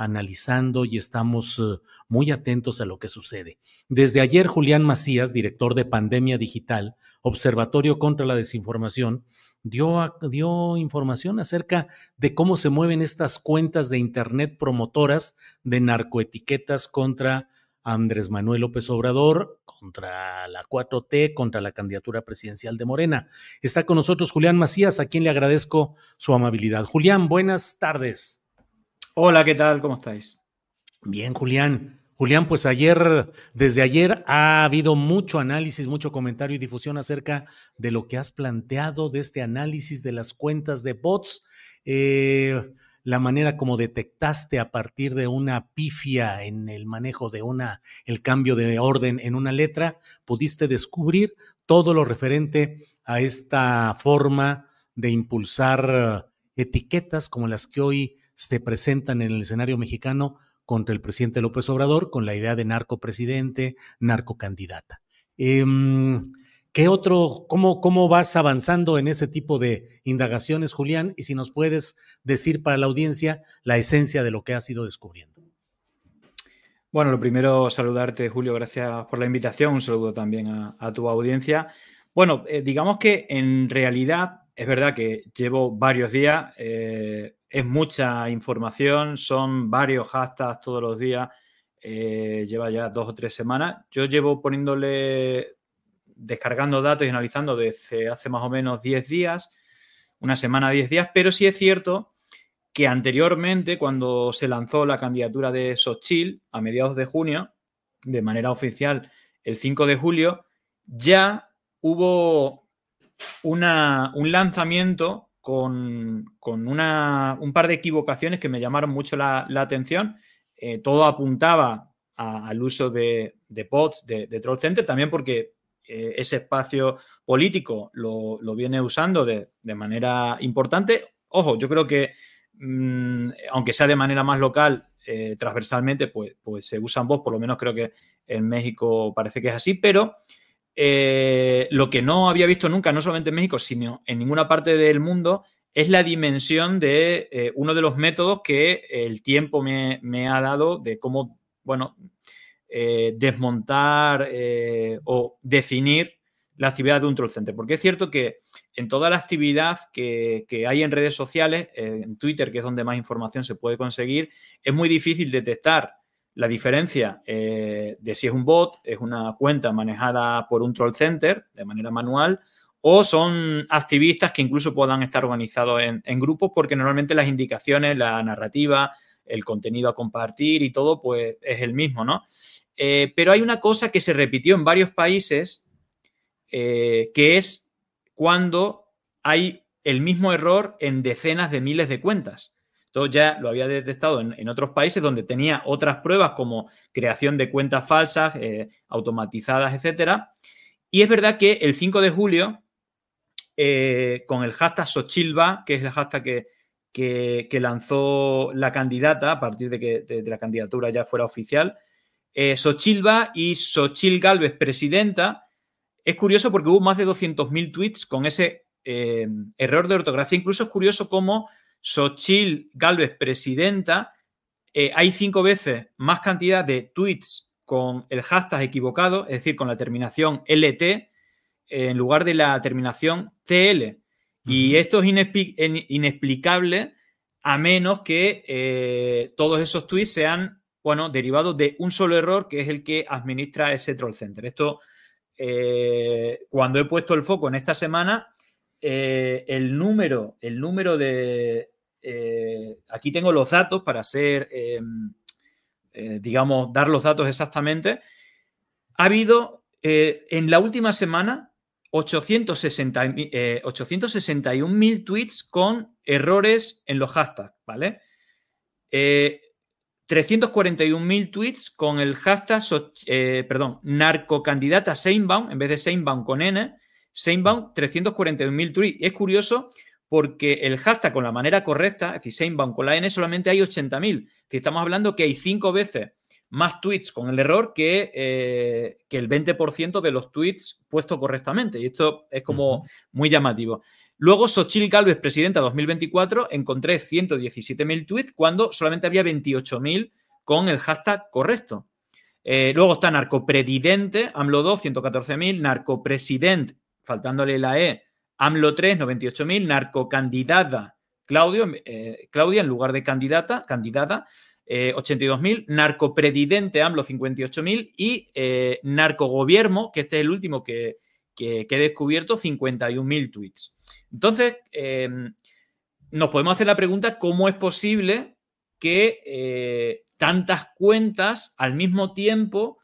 analizando y estamos eh, muy atentos a lo que sucede. Desde ayer, Julián Macías, director de Pandemia Digital, Observatorio contra la Desinformación, dio, dio información acerca de cómo se mueven estas cuentas de Internet promotoras de narcoetiquetas contra Andrés Manuel López Obrador, contra la 4T, contra la candidatura presidencial de Morena. Está con nosotros Julián Macías, a quien le agradezco su amabilidad. Julián, buenas tardes. Hola, ¿qué tal? ¿Cómo estáis? Bien, Julián. Julián, pues ayer, desde ayer ha habido mucho análisis, mucho comentario y difusión acerca de lo que has planteado, de este análisis de las cuentas de bots, eh, la manera como detectaste a partir de una pifia en el manejo de una, el cambio de orden en una letra, pudiste descubrir todo lo referente a esta forma de impulsar etiquetas como las que hoy se presentan en el escenario mexicano contra el presidente López Obrador con la idea de narcopresidente, narcocandidata. Em, ¿Qué otro, cómo, cómo vas avanzando en ese tipo de indagaciones, Julián? Y si nos puedes decir para la audiencia la esencia de lo que has ido descubriendo. Bueno, lo primero, saludarte, Julio, gracias por la invitación. Un saludo también a, a tu audiencia. Bueno, eh, digamos que en realidad es verdad que llevo varios días, eh, es mucha información, son varios hashtags todos los días, eh, lleva ya dos o tres semanas. Yo llevo poniéndole, descargando datos y analizando desde hace más o menos 10 días, una semana, 10 días, pero sí es cierto que anteriormente, cuando se lanzó la candidatura de Xochitl a mediados de junio, de manera oficial el 5 de julio, ya hubo un lanzamiento con, con una, un par de equivocaciones que me llamaron mucho la, atención. Eh, todo apuntaba al uso de, de bots, de, de Troll Center, también porque eh, ese espacio político lo, lo viene usando de, de manera importante. Ojo, yo creo que mm, aunque sea de manera más local, eh, transversalmente, pues, pues se usan bots, por lo menos creo que en México parece que es así, pero eh, lo que no había visto nunca, no solamente en México, sino en ninguna parte del mundo, es la dimensión de eh, uno de los métodos que el tiempo me, ha dado de cómo, bueno, eh, desmontar o definir la actividad de un troll center. Porque es cierto que en toda la actividad que, hay en redes sociales, en Twitter, que es donde más información se puede conseguir, es muy difícil detectar la diferencia eh, de si es un bot, es una cuenta manejada por un troll center de manera manual, o son activistas que incluso puedan estar organizados en, grupos, porque normalmente las indicaciones, la narrativa, el contenido a compartir y todo, pues es el mismo, ¿no? Eh, pero hay una cosa que se repitió en varios países, eh, que es cuando hay el mismo error en decenas de miles de cuentas. Esto ya lo había detectado en, otros países donde tenía otras pruebas como creación de cuentas falsas, eh, automatizadas, etcétera. Y es verdad que el 5 de julio, eh, con el hashtag Xochilva, que es el hashtag que, que, lanzó la candidata a partir de que de, la candidatura ya fuera oficial, eh, Xochilva y Xochil Galvez, presidenta, es curioso porque hubo más de 200.000 tweets con ese eh, error de ortografía. Incluso es curioso cómo Xochil Galvez, presidenta, eh, hay cinco veces más cantidad de tweets con el hashtag equivocado, es decir, con la terminación LT, en lugar de la terminación TL. Y esto es inexplicable a menos que eh, todos esos tweets sean, bueno, derivados de un solo error que es el que administra ese troll center. Esto, eh, cuando he puesto el foco en esta semana, el número, el número de... aquí tengo los datos para hacer, em, digamos, dar los datos exactamente. Ha habido en la última semana 860, 861.000 eh, tweets con errores en los hashtags, ¿vale? 341.000 eh, tweets con el hashtag, eh, perdón, narcocandidata Seinbaum, en vez de Seinbaum con N, Seinbaum 341.000 tweets. Es curioso porque el hashtag con la manera correcta, es decir, Seinbaum con la N, solamente hay 80.000. Estamos hablando que hay cinco veces más tweets con el error que, eh, que el 20% de los tweets puestos correctamente. Y esto es como muy llamativo. Luego, Xochitl Galvez, presidenta 2024, encontré 117.000 tweets cuando solamente había 28.000 con el hashtag correcto. Eh, luego está narcopredidente, AMLO 2, 114.000, narcopresident, faltándole la E, AMLO 3, 98.000, narcocandidata, Claudio, eh, Claudia en lugar de candidata, candidata, 82.000, eh, narcopredidente AMLO 58.000 y eh, narcogobierno, que este es el último que, he descubierto, 51.000 tweets. Entonces, em, nos podemos hacer la pregunta, ¿cómo es posible que eh, tantas cuentas al mismo tiempo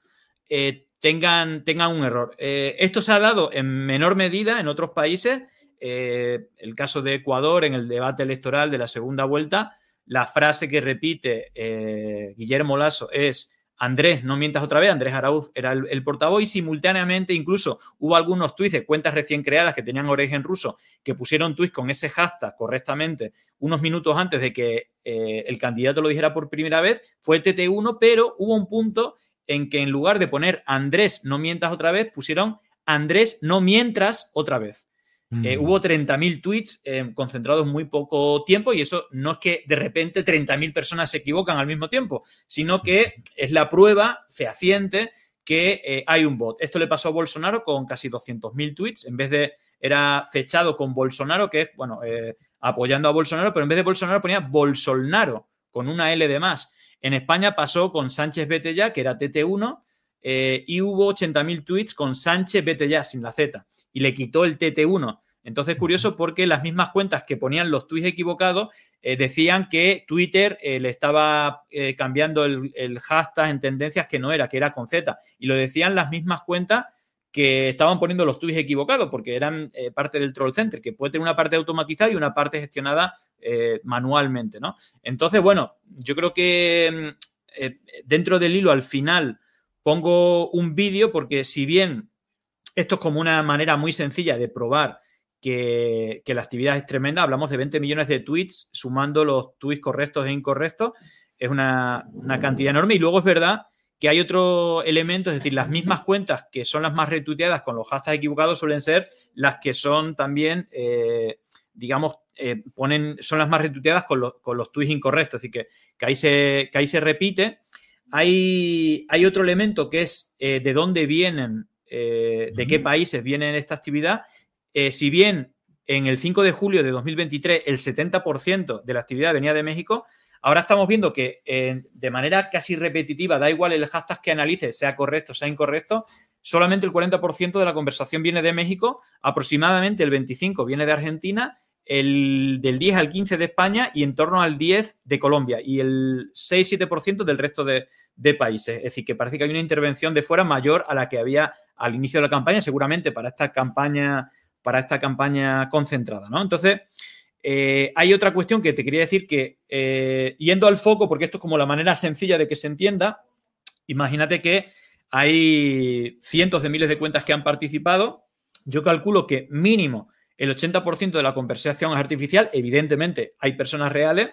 tengan, tengan un error? esto se ha dado en menor medida en otros países. el caso de Ecuador en el debate electoral de la segunda vuelta la frase que repite eh, Guillermo Lasso es Andrés, no mientas otra vez, Andrés Arauz era el, portavoz y simultáneamente incluso hubo algunos tweets de cuentas recién creadas que tenían origen ruso que pusieron tweets con ese hashtag correctamente unos minutos antes de que eh, el candidato lo dijera por primera vez, fue TT1, pero hubo un punto en que en lugar de poner Andrés, no mientas otra vez, pusieron Andrés, no mientras otra vez. Eh, hubo 30.000 tweets eh, concentrados en muy poco tiempo y eso no es que de repente 30.000 personas se equivocan al mismo tiempo, sino que es la prueba fehaciente que eh, hay un bot. Esto le pasó a Bolsonaro con casi 200.000 tweets, en vez de era fechado con Bolsonaro, que es, bueno, apoyando a Bolsonaro, pero en vez de Bolsonaro ponía Bolsonaro, con una L de más. En España pasó con Sánchez Vete Ya, que era TT1, y hubo 80.000 tweets con Sánchez Vete Ya, sin la Z y le quitó el TT1. Entonces, curioso porque las mismas cuentas que ponían los tweets equivocados eh, decían que Twitter eh, le estaba eh, cambiando el, hashtag en tendencias que no era, que era con Z. Y lo decían las mismas cuentas que estaban poniendo los tweets equivocados porque eran parte del troll center, que puede tener una parte automatizada y una parte gestionada manualmente, ¿no? Entonces, bueno, yo creo que mm, dentro del hilo al final pongo un vídeo porque si bien esto es como una manera muy sencilla de probar que, la actividad es tremenda. Hablamos de 20 millones de tweets, sumando los tweets correctos e incorrectos. Es una, cantidad enorme. Y luego es verdad que hay otro elemento, es decir, las mismas cuentas que son las más retuiteadas con los hashtags equivocados suelen ser las que son también, eh, digamos, eh, ponen, son las más retuiteadas con, los tweets incorrectos. Es decir, que, ahí, se, ahí se repite. Hay, hay otro elemento que es eh, de dónde vienen de qué países viene esta actividad. Si bien en el 5 de julio de 2023 el 70% de la actividad venía de México, ahora estamos viendo que eh, de manera casi repetitiva, da igual el hashtag que analice, sea correcto, sea incorrecto, solamente el 40% de la conversación viene de México, aproximadamente el 25% viene de Argentina el del 10 al 15 de España y en torno al 10 de Colombia y el 6-7% del resto de, países. Es decir, que parece que hay una intervención de fuera mayor a la que había al inicio de la campaña, seguramente para esta campaña, para esta campaña concentrada. ¿no? Entonces, eh, hay otra cuestión que te quería decir que, eh, yendo al foco, porque esto es como la manera sencilla de que se entienda, imagínate que hay cientos de miles de cuentas que han participado. Yo calculo que mínimo el 80% de la conversación es artificial. Evidentemente, hay personas reales.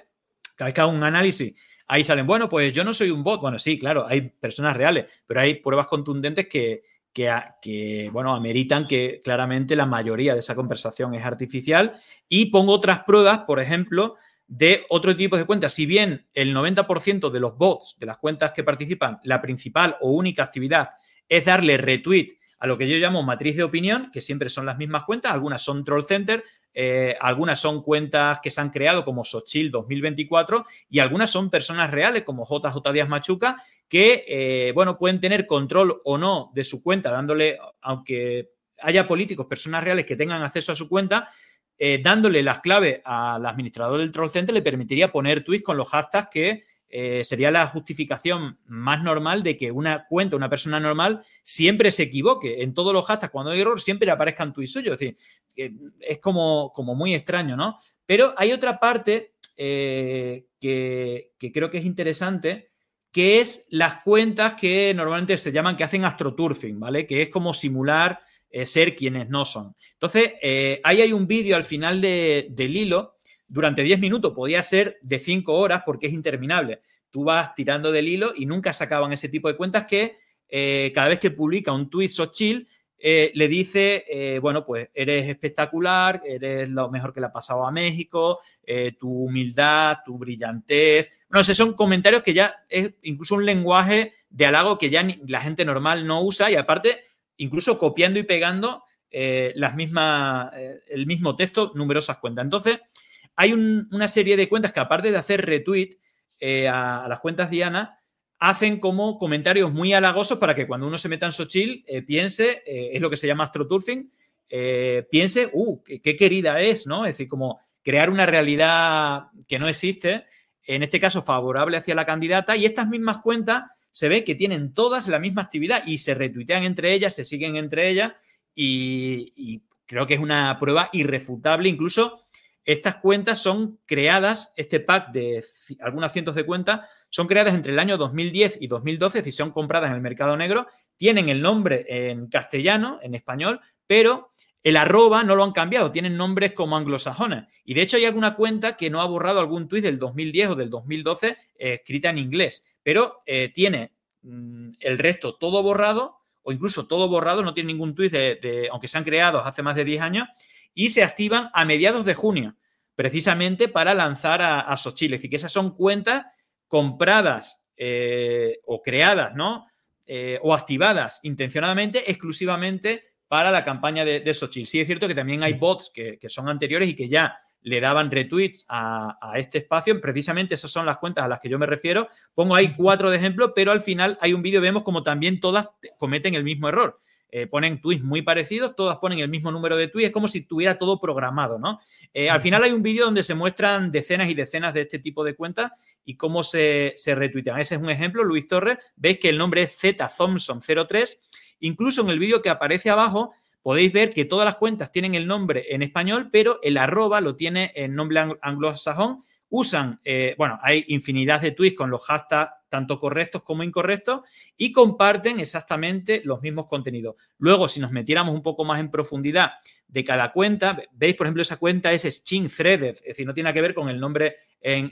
Cada vez que hago un análisis, ahí salen, bueno, pues yo no soy un bot. Bueno, sí, claro, hay personas reales, pero hay pruebas contundentes que, que, bueno, ameritan que claramente la mayoría de esa conversación es artificial. Y pongo otras pruebas, por ejemplo, de otro tipo de cuentas. Si bien el 90% de los bots de las cuentas que participan, la principal o única actividad es darle retweet a lo que yo llamo matriz de opinión, que siempre son las mismas cuentas, algunas son troll center, eh, algunas son cuentas que se han creado como Sochil 2024 y algunas son personas reales como JJ Díaz Machuca que, eh, bueno, pueden tener control o no de su cuenta, dándole, aunque haya políticos, personas reales que tengan acceso a su cuenta, eh, dándole las claves al administrador del troll center le permitiría poner tweets con los hashtags que eh, sería la justificación más normal de que una cuenta, una persona normal, siempre se equivoque. En todos los hashtags, cuando hay error, siempre aparezcan tweets suyos. Es decir, es como, como, muy extraño, ¿no? Pero hay otra parte eh, que, creo que es interesante, que es las cuentas que normalmente se llaman que hacen astroturfing, ¿vale? Que es como simular eh, ser quienes no son. Entonces, ahí hay un vídeo al final del hilo durante 10 minutos, podía ser de 5 horas porque es interminable. Tú vas tirando del hilo y nunca sacaban ese tipo de cuentas que eh, cada vez que publica un tweet Sochil, eh, le dice, eh, bueno, pues eres espectacular, eres lo mejor que le ha pasado a México, tu humildad, tu brillantez. No sé, son comentarios que ya es incluso un lenguaje de halago que ya la gente normal no usa y aparte, incluso copiando y pegando las mismas, el mismo texto, numerosas cuentas. Entonces, hay una serie de cuentas que aparte de hacer retweet eh, a, las cuentas Diana, hacen como comentarios muy halagosos para que cuando uno se meta en Sochil eh, piense, eh, es lo que se llama astroturfing, piense, uh, qué, querida es, ¿no? Es decir, como crear una realidad que no existe, en este caso favorable hacia la candidata, y estas mismas cuentas se ve que tienen todas la misma actividad y se retuitean entre ellas, se siguen entre ellas, y creo que es una prueba irrefutable, incluso estas cuentas son creadas, este pack de algunas cientos de cuentas, son creadas entre el año 2010 y 2012, es decir, son compradas en el mercado negro, tienen el nombre en castellano, en español, pero el arroba no lo han cambiado, tienen nombres como anglosajones. Y de hecho hay alguna cuenta que no ha borrado algún tuit del 2010 o del 2012 eh, escrita en inglés, pero eh, tiene mm, el resto todo borrado o incluso todo borrado, no tiene ningún tuit de, aunque se han creado hace más de 10 años, y se activan a mediados de junio, precisamente para lanzar a, a Xochitl. Es decir, que esas son cuentas compradas eh, o creadas, ¿no? Eh, o activadas intencionadamente exclusivamente para la campaña de, de Sí es cierto que también hay bots que, son anteriores y que ya le daban retweets a, a, este espacio. Precisamente esas son las cuentas a las que yo me refiero. Pongo ahí cuatro de ejemplo, pero al final hay un vídeo, vemos como también todas cometen el mismo error. Eh, ponen tweets muy parecidos, todas ponen el mismo número de tweets, es como si tuviera todo programado, ¿no? Eh, al final hay un vídeo donde se muestran decenas y decenas de este tipo de cuentas y cómo se, se retuitean. Ese es un ejemplo, Luis Torres, veis que el nombre es Z Thompson 03, incluso en el vídeo que aparece abajo podéis ver que todas las cuentas tienen el nombre en español, pero el arroba lo tiene en nombre anglosajón usan, eh, bueno, hay infinidad de tweets con los hashtags tanto correctos como incorrectos y comparten exactamente los mismos contenidos. Luego, si nos metiéramos un poco más en profundidad de cada cuenta, veis, por ejemplo, esa cuenta es Shin Threaded, es decir, no tiene que ver con el nombre en,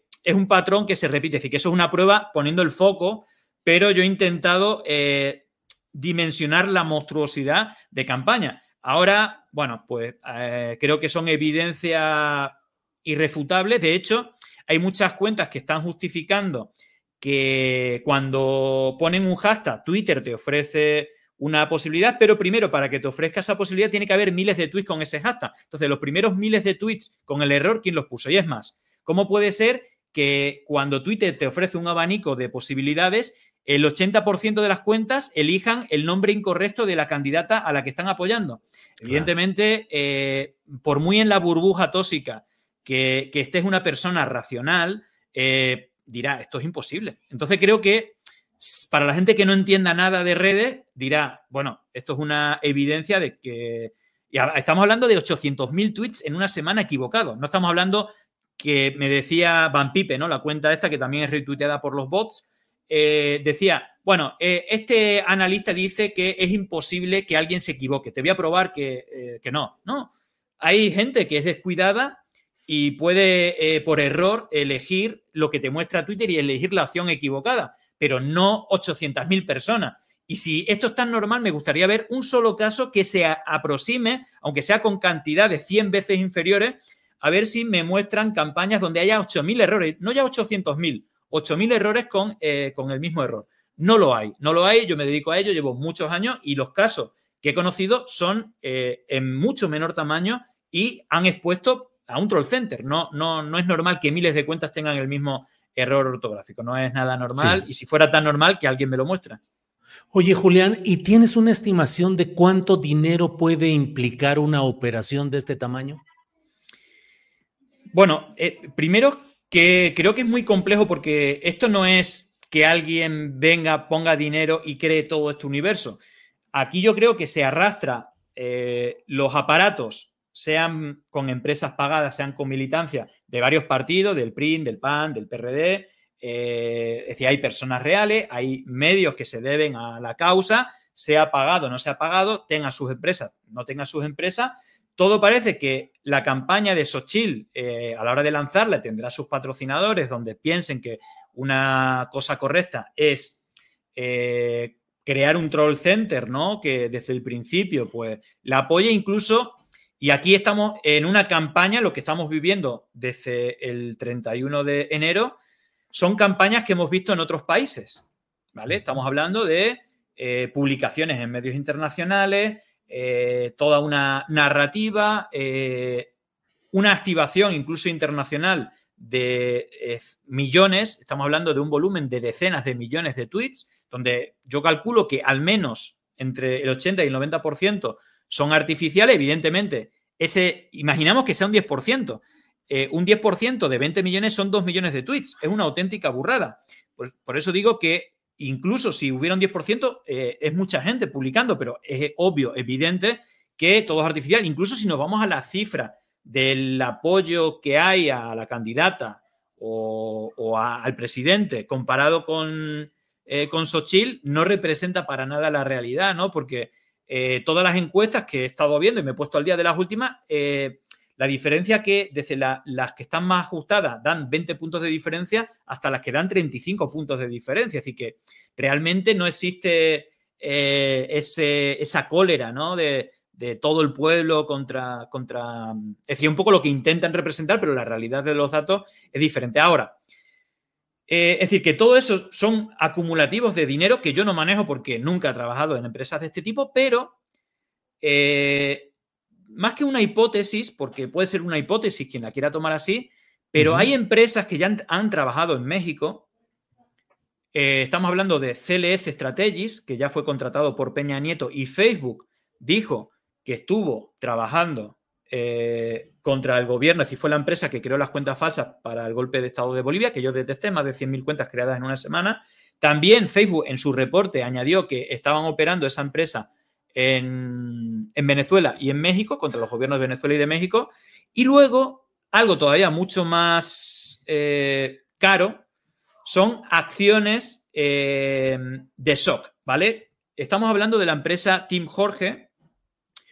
es un patrón que se repite, es decir, que eso es una prueba poniendo el foco, pero yo he intentado eh, dimensionar la monstruosidad de campaña. Ahora, bueno, pues eh, creo que son evidencias irrefutables. De hecho, hay muchas cuentas que están justificando que cuando ponen un hashtag, Twitter te ofrece una posibilidad, pero primero para que te ofrezca esa posibilidad tiene que haber miles de tweets con ese hashtag. Entonces, los primeros miles de tweets con el error, ¿quién los puso? Y es más, ¿cómo puede ser que cuando Twitter te ofrece un abanico de posibilidades, el 80% de las cuentas elijan el nombre incorrecto de la candidata a la que están apoyando? Evidentemente, eh, por muy en la burbuja tóxica que, estés una persona racional, eh, dirá, esto es imposible. Entonces creo que para la gente que no entienda nada de redes, dirá, bueno, esto es una evidencia de que estamos hablando de 800.000 tweets en una semana equivocado. No estamos hablando que me decía Van Pipe, ¿no? La cuenta esta que también es retuiteada por los bots. Eh, decía, bueno, eh, este analista dice que es imposible que alguien se equivoque. Te voy a probar que, eh, que no. No. Hay gente que es descuidada y puede, por error, elegir lo que te muestra Twitter y elegir la opción equivocada pero no 800.000 personas. Y si esto es tan normal, me gustaría ver un solo caso que se aproxime, aunque sea con cantidades 100 veces inferiores, a ver si me muestran campañas donde haya 8.000 errores, no ya 800.000, 8.000 errores con, eh, con el mismo error. No lo hay, no lo hay, yo me dedico a ello, llevo muchos años y los casos que he conocido son eh, en mucho menor tamaño y han expuesto a un troll center. No, no, no es normal que miles de cuentas tengan el mismo error ortográfico. No es nada normal y si fuera tan normal, que alguien me lo muestra. Oye, Julián, ¿y tienes una estimación de cuánto dinero puede implicar una operación de este tamaño? Bueno, eh, primero que creo que es muy complejo porque esto no es que alguien venga, ponga dinero y cree todo este universo. Aquí yo creo que se arrastra eh, los aparatos sean con empresas pagadas, sean con militancia de varios partidos, del PRIN, del PAN, del PRD. Eh, es decir, hay personas reales, hay medios que se deben a la causa, sea pagado o no sea pagado, tenga sus empresas, no tenga sus empresas. Todo parece que la campaña de Sochil eh, a la hora de lanzarla tendrá sus patrocinadores donde piensen que una cosa correcta es eh, crear un troll center, ¿no? Que desde el principio, pues, la apoye incluso y aquí estamos en una campaña, lo que estamos viviendo desde el 31 de enero, son campañas que hemos visto en otros países. ¿vale? Estamos hablando de eh, publicaciones en medios internacionales, eh, toda una narrativa, eh, una activación incluso internacional de millones, estamos hablando de un volumen de decenas de millones de tweets, donde yo calculo que al menos entre el 80 y el 90% son artificiales, evidentemente, ese, imaginamos que sea un 10%. Eh, un 10% de 20 millones son 2 millones de tweets. Es una auténtica burrada. Por eso digo que incluso si hubiera un 10%, eh, es mucha gente publicando, pero es obvio, evidente que todo es artificial. Incluso si nos vamos a la cifra del apoyo que hay a la candidata o, al presidente comparado con, eh, con Xochitl, no representa para nada la realidad, ¿no? Porque eh, todas las encuestas que he estado viendo y me he puesto al día de las últimas, eh, la diferencia que desde las que están más ajustadas dan 20 puntos de diferencia hasta las que dan 35 puntos de diferencia. Así que realmente no existe eh, esa cólera ¿no? de, todo el pueblo contra, contra... Es decir, un poco lo que intentan representar, pero la realidad de los datos es diferente. Ahora, es decir, que todo eso son acumulativos de dinero que yo no manejo porque nunca he trabajado en empresas de este tipo, pero eh, más que una hipótesis, porque puede ser una hipótesis quien la quiera tomar así, pero hay empresas que ya han, trabajado en México. Eh, estamos hablando de CLS Strategies, que ya fue contratado por Peña Nieto, y Facebook dijo que estuvo trabajando eh, contra el gobierno, es decir, fue la empresa que creó las cuentas falsas para el golpe de Estado de Bolivia, que yo detesté, más de 100.000 cuentas creadas en una semana. También Facebook en su reporte añadió que estaban operando esa empresa en, Venezuela y en México, contra los gobiernos de Venezuela y de México. Y luego, algo todavía mucho más eh, caro, son acciones eh, de SOC, ¿vale? Estamos hablando de la empresa Team Jorge,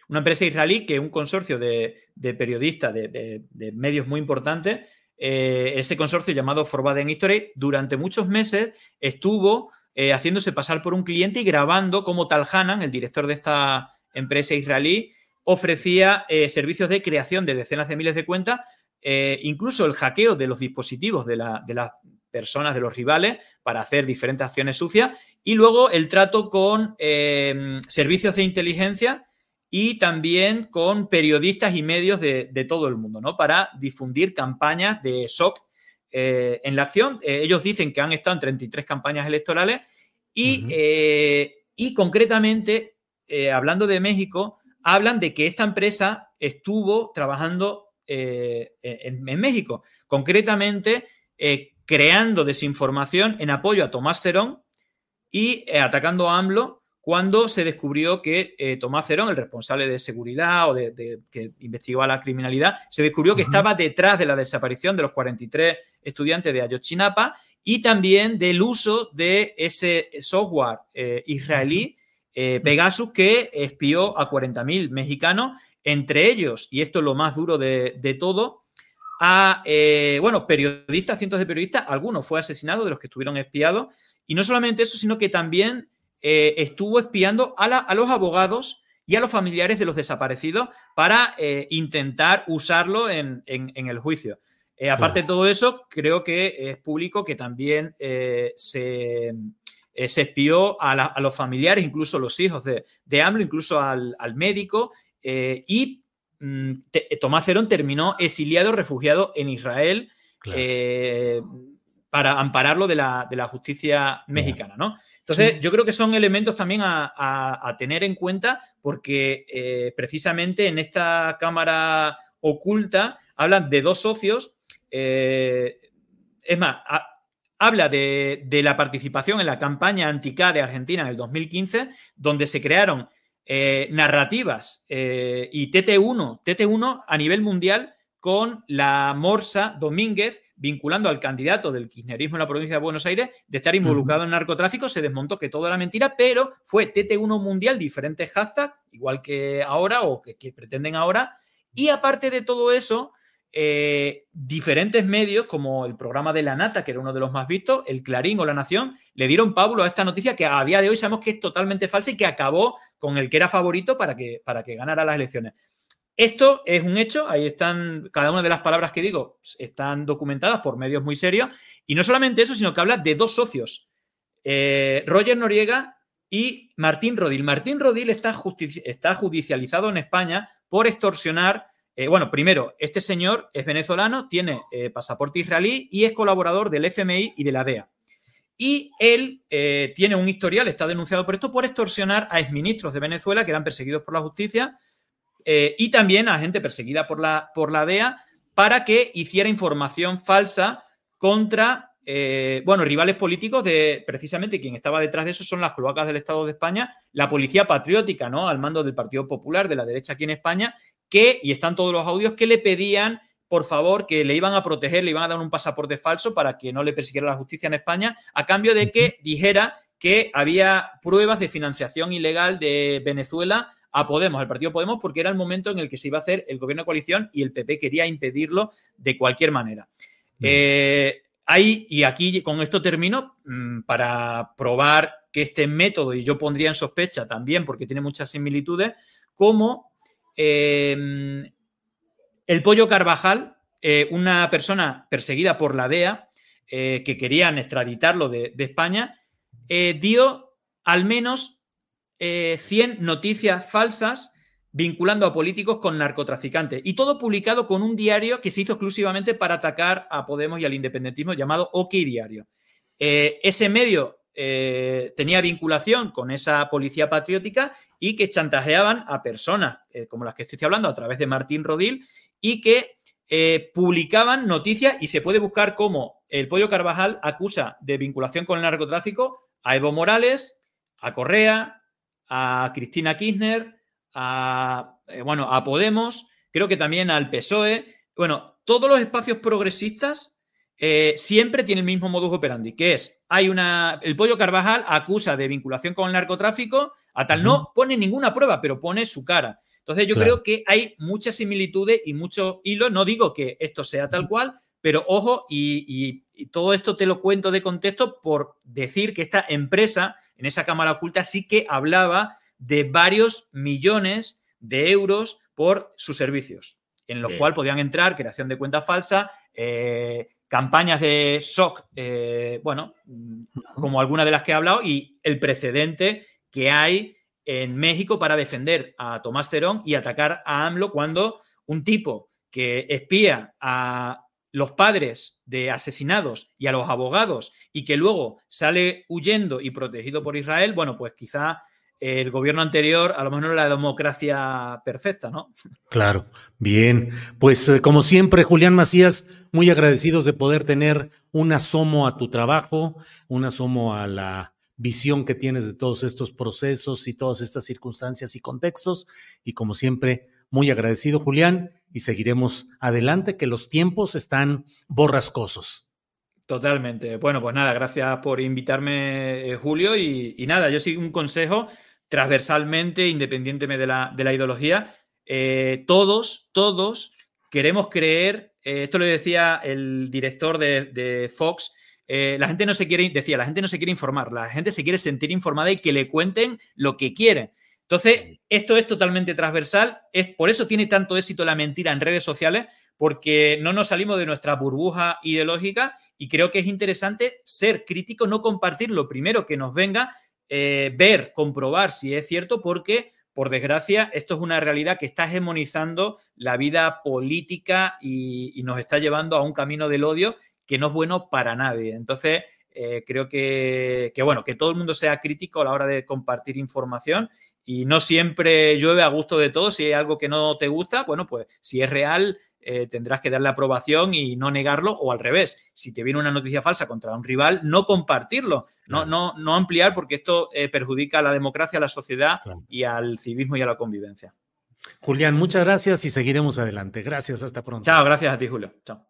una empresa israelí que un consorcio de, periodistas, de, medios muy importantes, eh, ese consorcio llamado Forbidden History, durante muchos meses estuvo eh, haciéndose pasar por un cliente y grabando cómo Tal Hanan, el director de esta empresa israelí, ofrecía eh, servicios de creación de decenas de miles de cuentas, incluso el hackeo de los dispositivos de, las personas de los rivales para hacer diferentes acciones sucias. Y luego el trato con eh, servicios de inteligencia y también con periodistas y medios de, todo el mundo, ¿no? Para difundir campañas de shock eh, en la acción. Eh, ellos dicen que han estado en 33 campañas electorales y, y concretamente, hablando de México, hablan de que esta empresa estuvo trabajando en, México, concretamente creando desinformación en apoyo a Tomás Cerón y eh, atacando a AMLO cuando se descubrió que eh, Tomás Cerón, el responsable de seguridad o de, que investigaba la criminalidad, se descubrió que estaba detrás de la desaparición de los 43 estudiantes de Ayotzinapa y también del uso de ese software eh, israelí Pegasus que espió a 40.000 mexicanos, entre ellos, y esto es lo más duro de, de todo, a, eh, bueno, periodistas, cientos de periodistas, algunos fue asesinado de los que estuvieron espiados, y no solamente eso, sino que también eh, estuvo espiando a, los abogados y a los familiares de los desaparecidos para eh, intentar usarlo en, el juicio. Aparte de todo eso, creo que es público que también se, se, espió a, los familiares, incluso los hijos de, de AMLO, incluso al, al médico, y Mm, Tomás Cerón terminó exiliado, refugiado en Israel eh, para ampararlo de la, justicia mexicana, ¿no? Entonces, yo creo que son elementos también a, tener en cuenta porque eh, precisamente en esta Cámara oculta hablan de dos socios. Eh, es más, habla de, de, la participación en la campaña anti-K de Argentina en el 2015, donde se crearon eh, narrativas y TT1, TT1 a nivel mundial con la Morsa Domínguez vinculando al candidato del kirchnerismo en la provincia de Buenos Aires de estar involucrado en narcotráfico, se desmontó que todo era mentira, pero fue TT1 mundial, diferentes hashtags, igual que ahora o que, que pretenden ahora, y aparte de todo eso, eh, diferentes medios, como el programa de La Nata, que era uno de los más vistos, el Clarín o La Nación, le dieron Pablo a esta noticia que a día de hoy sabemos que es totalmente falsa y que acabó con el que era favorito para que, para que ganara las elecciones. Esto es un hecho, ahí están, cada una de las palabras que digo están documentadas por medios muy serios, y no solamente eso, sino que habla de dos socios, eh, Roger Noriega y Martín Rodil. Martín Rodil está, está judicializado en España por extorsionar eh, bueno, primero, este señor es venezolano, tiene eh, pasaporte israelí y es colaborador del FMI y de la DEA. Y él tiene un historial, está denunciado por esto, por extorsionar a exministros de Venezuela que eran perseguidos por la justicia y también a gente perseguida por la, por la DEA para que hiciera información falsa contra, bueno, rivales políticos de precisamente quien estaba detrás de eso son las cloacas del Estado de España, la policía patriótica, ¿no? Al mando del Partido Popular, de la derecha aquí en España, que, y están todos los audios, que le pedían, por favor, que le iban a proteger, le iban a dar un pasaporte falso para que no le persiguiera la justicia en España, a cambio de que dijera que había pruebas de financiación ilegal de Venezuela a Podemos, al partido Podemos, porque era el momento en el que se iba a hacer el gobierno de coalición y el PP quería impedirlo de cualquier manera. Eh, ahí, y aquí con esto termino, mm, para probar que este método, y yo pondría en sospecha también, porque tiene muchas similitudes, como Em, el pollo Carvajal, eh, una persona perseguida por la DEA, eh, que querían extraditarlo de, España, eh, dio al menos 100 noticias falsas vinculando a políticos con narcotraficantes. Y todo publicado con un diario que se hizo exclusivamente para atacar a Podemos y al independentismo llamado OK Diario. ese medio eh, tenía vinculación con esa policía patriótica y que chantajeaban a personas eh, como las que estoy hablando a través de Martín Rodil y que eh, publicaban noticias y se puede buscar cómo el Pollo Carvajal acusa de vinculación con el narcotráfico a Evo Morales, a Correa, a Cristina Kirchner, a, bueno, a Podemos, creo que también al PSOE. Bueno, todos los espacios progresistas eh, siempre tiene el mismo modus operandi, que es, hay una, el pollo Carvajal acusa de vinculación con el narcotráfico, a tal no pone ninguna prueba, pero pone su cara. Entonces yo creo que hay muchas similitudes y muchos hilos, no digo que esto sea tal cual, pero ojo, y, todo esto te lo cuento de contexto por decir que esta empresa, en esa cámara oculta, sí que hablaba de varios millones de euros por sus servicios, en los cuales podían entrar creación de cuenta falsa, eh, campañas de shock, eh, bueno, como algunas de las que he hablado, y el precedente que hay en México para defender a Tomás Terón y atacar a AMLO cuando un tipo que espía a los padres de asesinados y a los abogados y que luego sale huyendo y protegido por Israel, bueno, pues quizá el gobierno anterior a lo mejor no la democracia perfecta, ¿no? Claro, bien. Pues eh, como siempre, Julián Macías, muy agradecidos de poder tener un asomo a tu trabajo, un asomo a la visión que tienes de todos estos procesos y todas estas circunstancias y contextos. Y como siempre, muy agradecido, Julián, y seguiremos adelante, que los tiempos están borrascosos. Totalmente. Bueno, pues nada, gracias por invitarme, eh, Julio. Y, nada, yo sigo un consejo transversalmente, independientemente de la, de la ideología. Eh, todos, todos queremos creer, eh, esto lo decía el director de, Fox, la gente no se quiere, decía, la gente no se quiere informar, la gente se quiere sentir informada y que le cuenten lo que quiere. Entonces, esto es totalmente transversal, es, por eso tiene tanto éxito la mentira en redes sociales, porque no nos salimos de nuestra burbuja ideológica y creo que es interesante ser crítico, no compartir lo primero que nos venga, eh, ver, comprobar si es cierto, porque por desgracia, esto es una realidad que está hegemonizando la vida política y, nos está llevando a un camino del odio que no es bueno para nadie. Entonces, eh, creo que, que, bueno, que todo el mundo sea crítico a la hora de compartir información y no siempre llueve a gusto de todos. Si hay algo que no te gusta, bueno, pues si es real, eh, tendrás que darle aprobación y no negarlo, o al revés, si te viene una noticia falsa contra un rival, no compartirlo, no, no, no ampliar, porque esto eh, perjudica a la democracia, a la sociedad y al civismo y a la convivencia. Julián, muchas gracias y seguiremos adelante. Gracias, hasta pronto. Chao, gracias a ti, Julio. Chao.